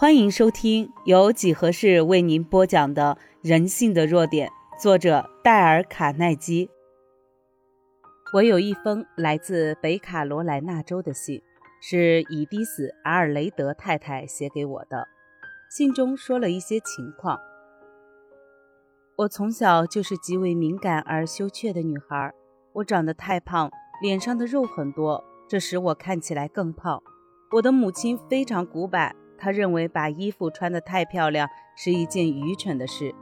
欢迎收听由几何式为您播讲的《人性的弱点》，作者戴尔·卡耐基。我有一封来自北卡罗来纳州的信，是伊迪丝·阿尔雷德太太写给我的。信中说了一些情况。我从小就是极为敏感而羞怯的女孩，我长得太胖，脸上的肉很多，这使我看起来更胖。我的母亲非常古板。他认为把衣服穿得太漂亮是一件愚蠢的事，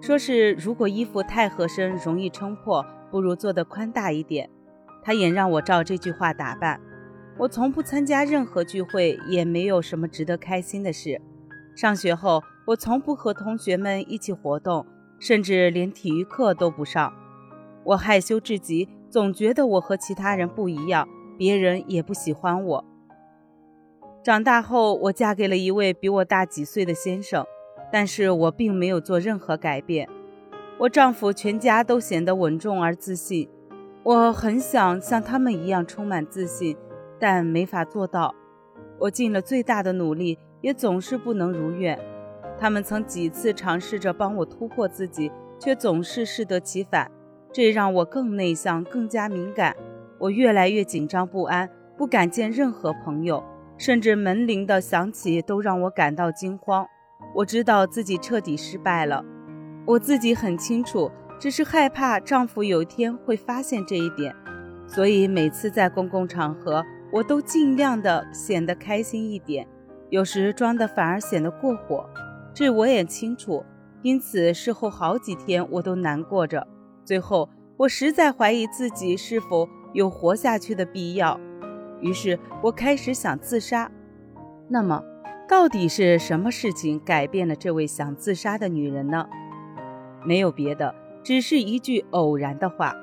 说是如果衣服太合身容易撑破，不如做得宽大一点。他也让我照这句话打扮。我从不参加任何聚会，也没有什么值得开心的事。上学后，我从不和同学们一起活动，甚至连体育课都不上。我害羞至极，总觉得我和其他人不一样，别人也不喜欢我。长大后，我嫁给了一位比我大几岁的先生，但是我并没有做任何改变。我丈夫全家都显得稳重而自信，我很想像他们一样充满自信，但没法做到。我尽了最大的努力，也总是不能如愿。他们曾几次尝试着帮我突破自己，却总是适得其反，这让我更内向，更加敏感。我越来越紧张不安，不敢见任何朋友。甚至门铃的响起都让我感到惊慌。我知道自己彻底失败了，我自己很清楚，只是害怕丈夫有一天会发现这一点。所以每次在公共场合，我都尽量的显得开心一点，有时装的反而显得过火。这我也清楚，因此事后好几天我都难过着。最后，我实在怀疑自己是否有活下去的必要。于是我开始想自杀。那么，到底是什么事情改变了这位想自杀的女人呢？没有别的，只是一句偶然的话。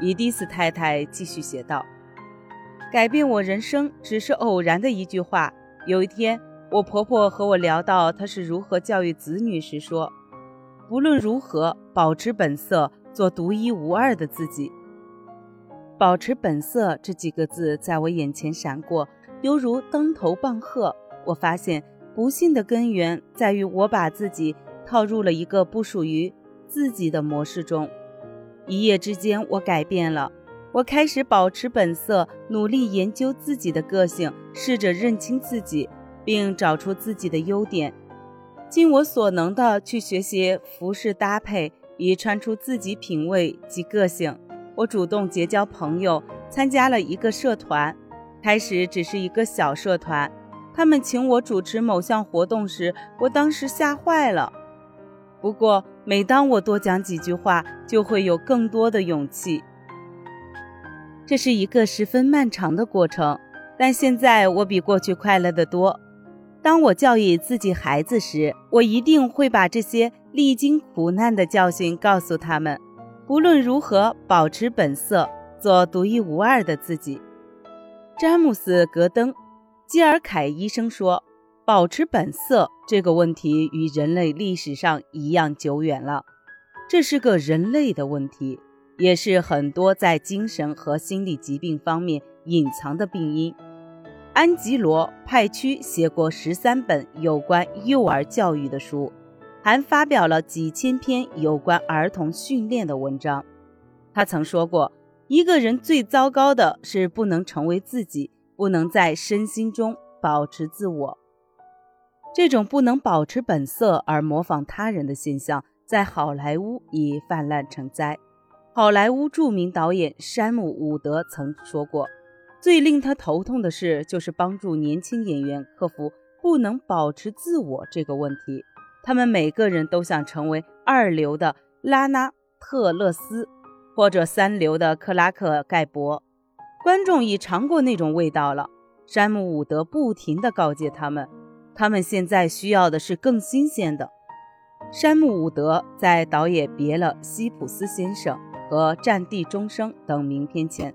伊迪丝太太继续写道：“改变我人生只是偶然的一句话。有一天，我婆婆和我聊到她是如何教育子女时说：‘不论如何，保持本色，做独一无二的自己。’”保持本色这几个字在我眼前闪过，犹如当头棒喝。我发现不幸的根源在于我把自己套入了一个不属于自己的模式中。一夜之间，我改变了，我开始保持本色，努力研究自己的个性，试着认清自己，并找出自己的优点，尽我所能的去学习服饰搭配，以穿出自己品味及个性。我主动结交朋友，参加了一个社团。开始只是一个小社团，他们请我主持某项活动时，我当时吓坏了。不过，每当我多讲几句话，就会有更多的勇气。这是一个十分漫长的过程，但现在我比过去快乐得多。当我教育自己孩子时，我一定会把这些历经苦难的教训告诉他们。不论如何，保持本色，做独一无二的自己。詹姆斯·格登·基尔凯医生说：“保持本色这个问题与人类历史上一样久远了。这是个人类的问题，也是很多在精神和心理疾病方面隐藏的病因。”安吉罗·派屈写过十三本有关幼儿教育的书。还发表了几千篇有关儿童训练的文章。他曾说过：“一个人最糟糕的是不能成为自己，不能在身心中保持自我。这种不能保持本色而模仿他人的现象，在好莱坞已泛滥成灾。好莱坞著名导演山姆·伍德曾说过：‘最令他头痛的事，就是帮助年轻演员克服不能保持自我这个问题。’”他们每个人都想成为二流的拉纳特勒斯，或者三流的克拉克盖博。观众已尝过那种味道了。山姆伍德不停地告诫他们，他们现在需要的是更新鲜的。山姆伍德在导演别了西普斯先生和战地钟声等名片前，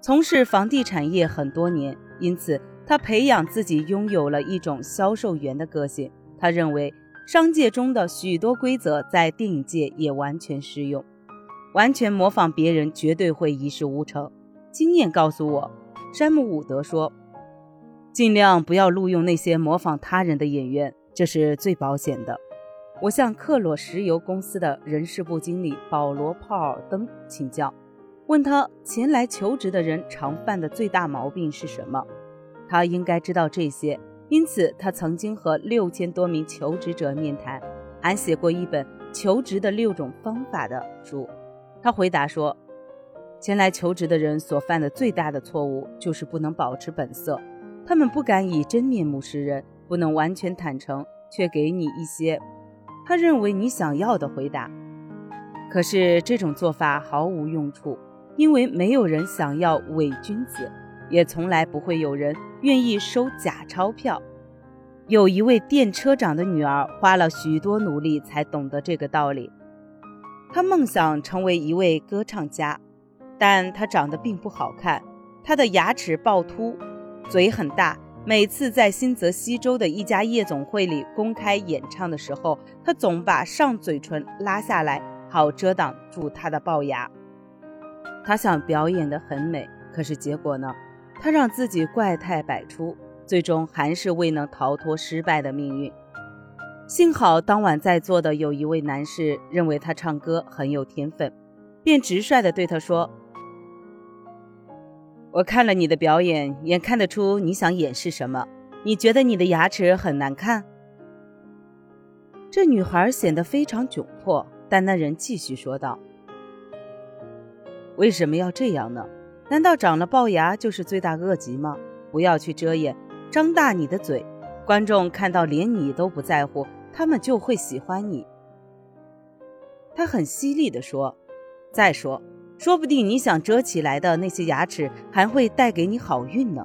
从事房地产业很多年，因此他培养自己拥有了一种销售员的个性。他认为。商界中的许多规则在电影界也完全适用，完全模仿别人绝对会一事无成。经验告诉我，山姆伍德说，尽量不要录用那些模仿他人的演员，这是最保险的。我向克洛石油公司的人事部经理保罗·鲍尔登请教，问他前来求职的人常犯的最大毛病是什么。他应该知道这些，因此他曾经和六千多名求职者面谈，还写过一本求职的六种方法的书。他回答说，前来求职的人所犯的最大的错误就是不能保持本色。他们不敢以真面目示人，不能完全坦诚，却给你一些他认为你想要的回答。可是这种做法毫无用处，因为没有人想要伪君子，也从来不会有人愿意收假钞票。有一位电车长的女儿花了许多努力才懂得这个道理。她梦想成为一位歌唱家，但她长得并不好看，她的牙齿暴突。嘴很大，每次在新泽西州的一家夜总会里公开演唱的时候，她总把上嘴唇拉下来，好遮挡住她的龅牙。她想表演得很美，可是结果呢？他让自己怪态百出，最终还是未能逃脱失败的命运。幸好当晚在座的有一位男士认为他唱歌很有天分，便直率地对他说。我看了你的表演，也看得出你想掩饰什么。你觉得你的牙齿很难看？这女孩显得非常窘迫，但那人继续说道：“为什么要这样呢？难道长了龅牙就是罪大恶极吗？不要去遮掩，张大你的嘴。观众看到连你都不在乎，他们就会喜欢你。”他很犀利地说：“再说。”说不定你想遮起来的那些牙齿还会带给你好运呢。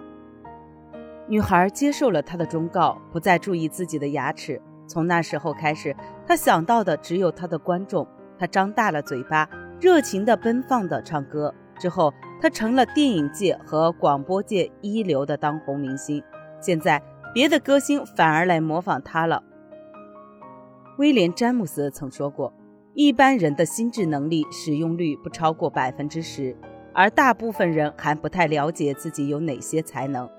女孩接受了他的忠告，不再注意自己的牙齿。从那时候开始，她想到的只有她的观众。她张大了嘴巴，热情地奔放地唱歌。之后，他成了电影界和广播界一流的当红明星。现在，别的歌星反而来模仿他了。威廉·詹姆斯曾说过。一般人的心智能力使用率不超过百分之十，而大部分人还不太了解自己有哪些才能。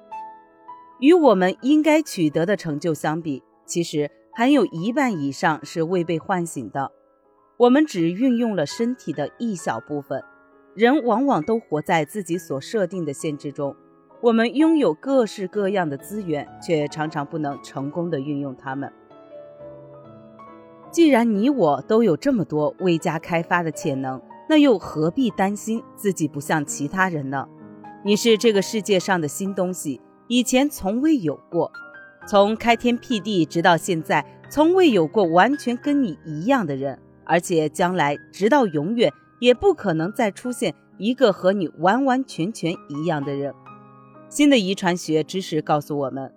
与我们应该取得的成就相比，其实还有一半以上是未被唤醒的。我们只运用了身体的一小部分。人往往都活在自己所设定的限制中。我们拥有各式各样的资源，却常常不能成功的运用它们。既然你我都有这么多未加开发的潜能，那又何必担心自己不像其他人呢？你是这个世界上的新东西，以前从未有过，从开天辟地直到现在，从未有过完全跟你一样的人，而且将来直到永远也不可能再出现一个和你完完全全一样的人。新的遗传学知识告诉我们，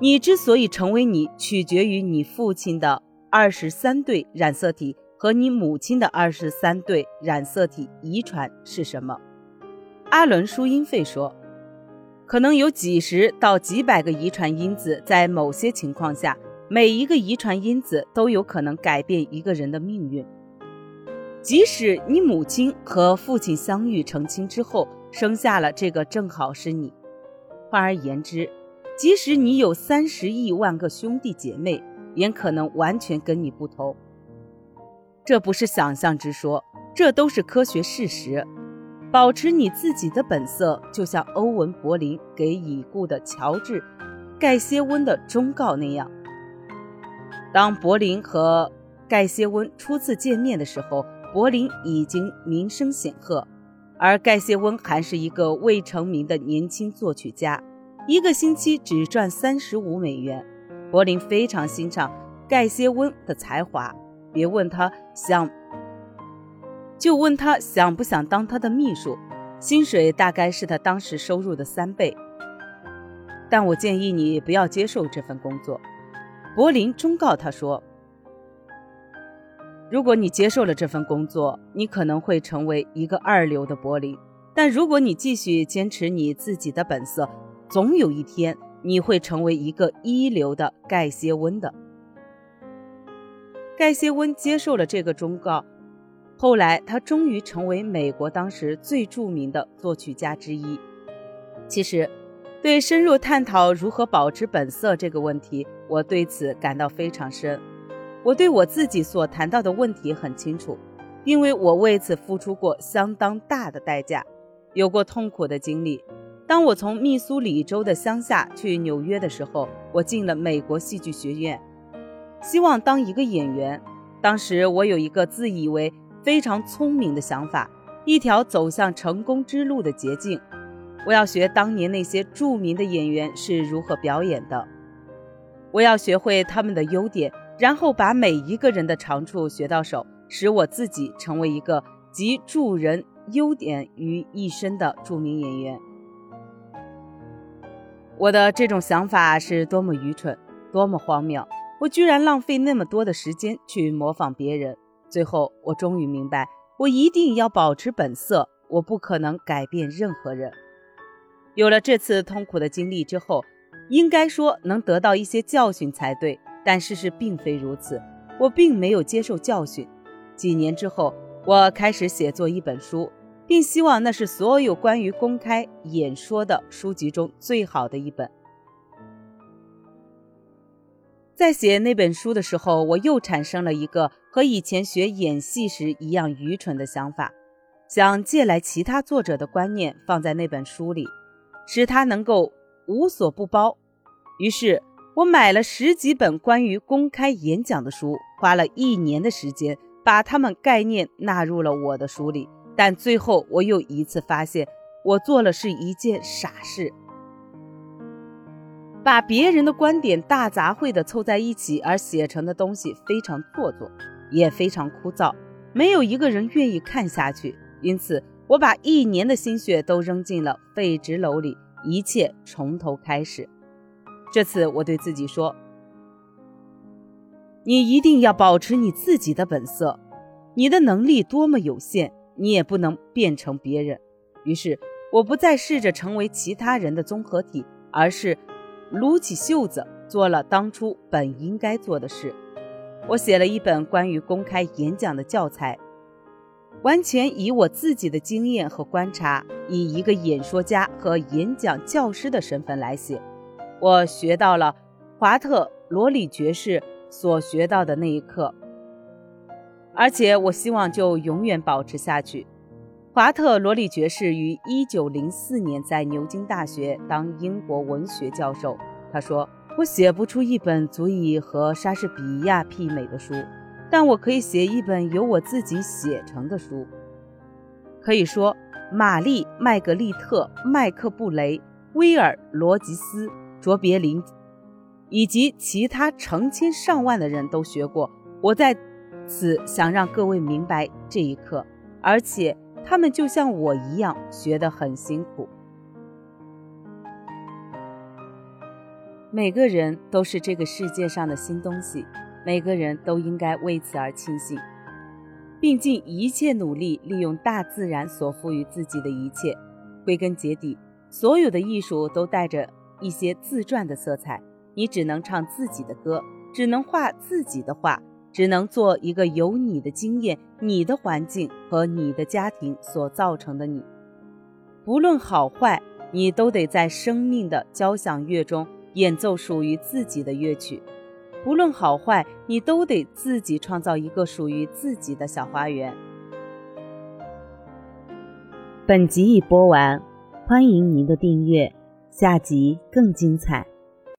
你之所以成为你，取决于你父亲的。二十三对染色体和你母亲的二十三对染色体遗传是什么？阿伦·舒因费说，可能有几十到几百个遗传因子，在某些情况下，每一个遗传因子都有可能改变一个人的命运。即使你母亲和父亲相遇成亲之后，生下了这个正好是你。换而言之，即使你有三十亿万个兄弟姐妹。也可能完全跟你不同，这不是想象之说，这都是科学事实。保持你自己的本色，就像欧文·柏林给已故的乔治·盖歇温的忠告那样。当柏林和盖歇温初次见面的时候，柏林已经名声显赫，而盖歇温还是一个未成名的年轻作曲家，一个星期只赚三十五美元。柏林非常欣赏盖歇温的才华，别问他想，就问他想不想当他的秘书，薪水大概是他当时收入的三倍。但我建议你不要接受这份工作。柏林忠告他说：“如果你接受了这份工作，你可能会成为一个二流的柏林；但如果你继续坚持你自己的本色，总有一天。”你会成为一个一流的盖歇温的。盖歇温接受了这个忠告，后来他终于成为美国当时最著名的作曲家之一。其实，对深入探讨如何保持本色这个问题，我对此感到非常深。我对我自己所谈到的问题很清楚，因为我为此付出过相当大的代价，有过痛苦的经历。当我从密苏里州的乡下去纽约的时候，我进了美国戏剧学院，希望当一个演员。当时我有一个自以为非常聪明的想法，一条走向成功之路的捷径。我要学当年那些著名的演员是如何表演的，我要学会他们的优点，然后把每一个人的长处学到手，使我自己成为一个集助人优点于一身的著名演员。我的这种想法是多么愚蠢，多么荒谬！我居然浪费那么多的时间去模仿别人。最后，我终于明白，我一定要保持本色，我不可能改变任何人。有了这次痛苦的经历之后，应该说能得到一些教训才对。但事实并非如此，我并没有接受教训。几年之后，我开始写作一本书。并希望那是所有关于公开演说的书籍中最好的一本。在写那本书的时候，我又产生了一个和以前学演戏时一样愚蠢的想法，想借来其他作者的观念放在那本书里，使它能够无所不包。于是，我买了十几本关于公开演讲的书，花了一年的时间把它们概念纳入了我的书里。但最后，我又一次发现，我做了是一件傻事，把别人的观点大杂烩的凑在一起而写成的东西非常做作，也非常枯燥，没有一个人愿意看下去。因此，我把一年的心血都扔进了废纸篓里，一切从头开始。这次，我对自己说：“你一定要保持你自己的本色，你的能力多么有限。”你也不能变成别人，于是我不再试着成为其他人的综合体，而是撸起袖子做了当初本应该做的事。我写了一本关于公开演讲的教材，完全以我自己的经验和观察，以一个演说家和演讲教师的身份来写。我学到了华特罗里爵士所学到的那一课。而且我希望就永远保持下去。华特罗里爵士于1904年在牛津大学当英国文学教授。他说：“我写不出一本足以和莎士比亚媲美的书，但我可以写一本由我自己写成的书。可以说，玛丽·麦格丽特、麦克布雷、威尔·罗吉斯、卓别林以及其他成千上万的人都学过。我在。”此想让各位明白这一刻，而且他们就像我一样学得很辛苦。每个人都是这个世界上的新东西，每个人都应该为此而庆幸，并尽一切努力利用大自然所赋予自己的一切。归根结底，所有的艺术都带着一些自传的色彩。你只能唱自己的歌，只能画自己的画。只能做一个由你的经验、你的环境和你的家庭所造成的你，不论好坏，你都得在生命的交响乐中演奏属于自己的乐曲。不论好坏，你都得自己创造一个属于自己的小花园。本集已播完，欢迎您的订阅，下集更精彩。